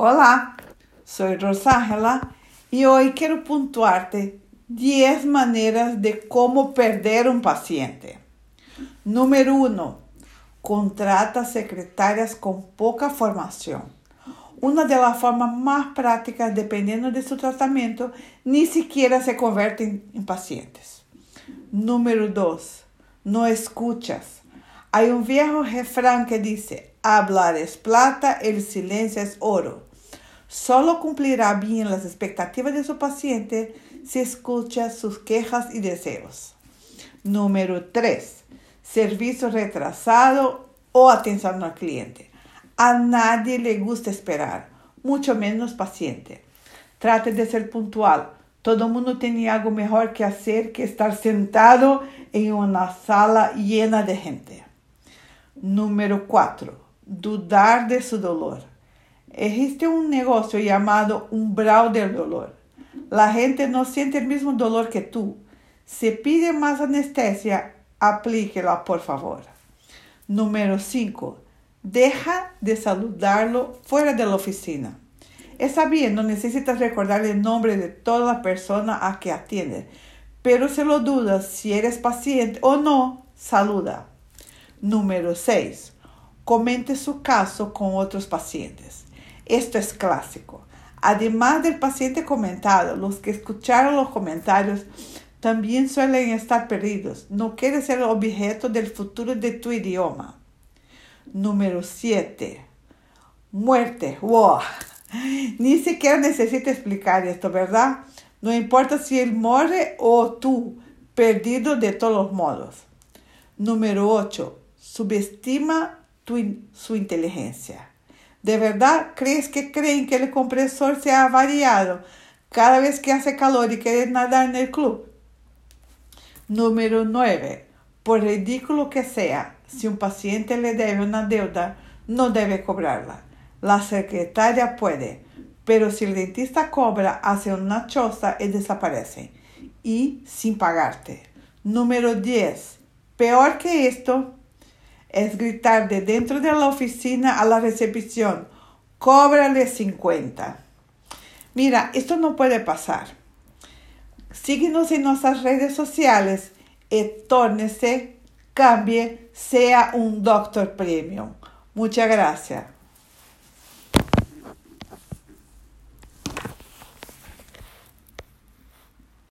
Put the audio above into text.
Olá, sou Rosángela e hoje quero pontuarte 10 maneiras de como perder um paciente. Número 1. Contrata secretárias com pouca formação. Uma das formas mais práticas, dependendo de seu tratamento, nem sequer se convertem em pacientes. Número 2. Não escuchas. Há um viejo refrão que diz: hablar es plata, el silencio es oro. Solo cumplirá bien las expectativas de su paciente si escucha sus quejas y deseos. Número 3. Servicio retrasado o atención al cliente. A nadie le gusta esperar, mucho menos paciente. Trate de ser puntual. Todo mundo tiene algo mejor que hacer que estar sentado en una sala llena de gente. Número 4 dudar de su dolor. Existe un negocio llamado umbral del dolor. La gente no siente el mismo dolor que tú. Si pide más anestesia, aplíquela, por favor. Número 5. Deja de saludarlo fuera de la oficina. Está bien, no necesitas recordar el nombre de toda la persona a que atiende, pero si lo dudas si eres paciente o no, saluda. Número 6 comente su caso con otros pacientes. Esto es clásico. Además del paciente comentado, los que escucharon los comentarios también suelen estar perdidos. No quieres ser objeto del futuro de tu idioma. Número 7. Muerte. Ni siquiera necesito explicar esto, ¿verdad? No importa si él muere o tú, perdido de todos modos. Número 8. Subestima su inteligencia. ¿De verdad crees que creen que el compresor se ha variado cada vez que hace calor y quieres nadar en el club? Número 9. Por ridículo que sea, si un paciente le debe una deuda, no debe cobrarla. La secretaria puede, pero si el dentista cobra, hace una choza y desaparece. Y sin pagarte. Número 10. Peor que esto, es gritar de dentro de la oficina a la recepción, cóbrale 50. Mira, esto no puede pasar. Síguenos en nuestras redes sociales y cambie, sea un doctor premium. Muchas gracias.